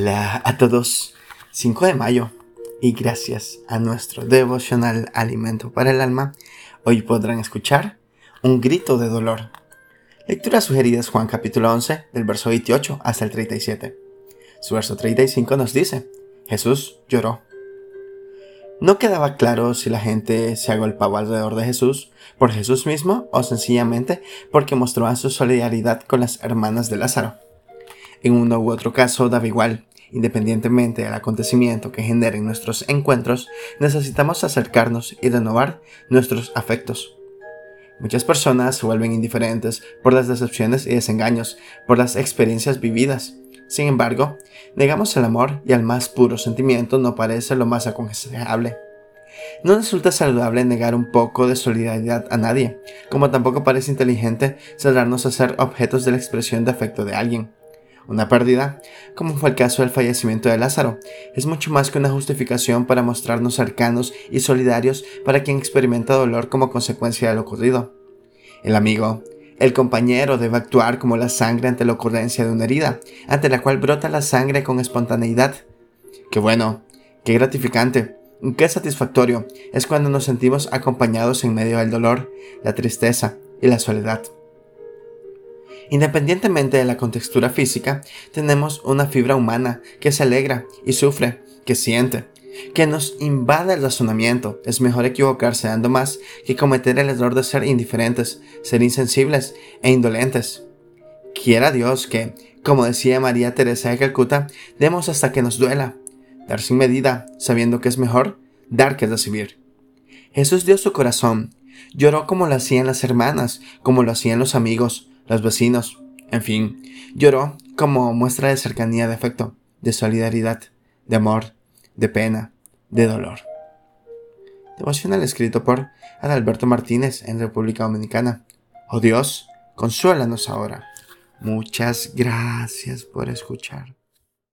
Hola a todos, 5 de mayo, y gracias a nuestro devocional Alimento para el Alma, hoy podrán escuchar un grito de dolor. Lecturas sugeridas Juan capítulo 11, del verso 28 hasta el 37. Su verso 35 nos dice, Jesús lloró. No quedaba claro si la gente se agolpaba alrededor de Jesús por Jesús mismo o sencillamente porque mostraba su solidaridad con las hermanas de Lázaro. En uno u otro caso daba igual. Independientemente del acontecimiento que generen nuestros encuentros, necesitamos acercarnos y renovar nuestros afectos. Muchas personas se vuelven indiferentes por las decepciones y desengaños, por las experiencias vividas. Sin embargo, negamos el amor y al más puro sentimiento no parece lo más aconsejable. No resulta saludable negar un poco de solidaridad a nadie, como tampoco parece inteligente cerrarnos a ser objetos de la expresión de afecto de alguien. Una pérdida, como fue el caso del fallecimiento de Lázaro, es mucho más que una justificación para mostrarnos cercanos y solidarios para quien experimenta dolor como consecuencia de lo ocurrido. El amigo, el compañero debe actuar como la sangre ante la ocurrencia de una herida, ante la cual brota la sangre con espontaneidad. Qué bueno, qué gratificante, qué satisfactorio es cuando nos sentimos acompañados en medio del dolor, la tristeza y la soledad. Independientemente de la contextura física, tenemos una fibra humana que se alegra y sufre, que siente, que nos invade el razonamiento. Es mejor equivocarse dando más que cometer el error de ser indiferentes, ser insensibles e indolentes. Quiera Dios que, como decía María Teresa de Calcuta, demos hasta que nos duela, dar sin medida, sabiendo que es mejor dar que recibir. Jesús dio su corazón, lloró como lo hacían las hermanas, como lo hacían los amigos, los vecinos, en fin, lloró como muestra de cercanía, de afecto, de solidaridad, de amor, de pena, de dolor. Devocional escrito por Adalberto Martínez en República Dominicana. Oh Dios, consuélanos ahora. Muchas gracias por escuchar.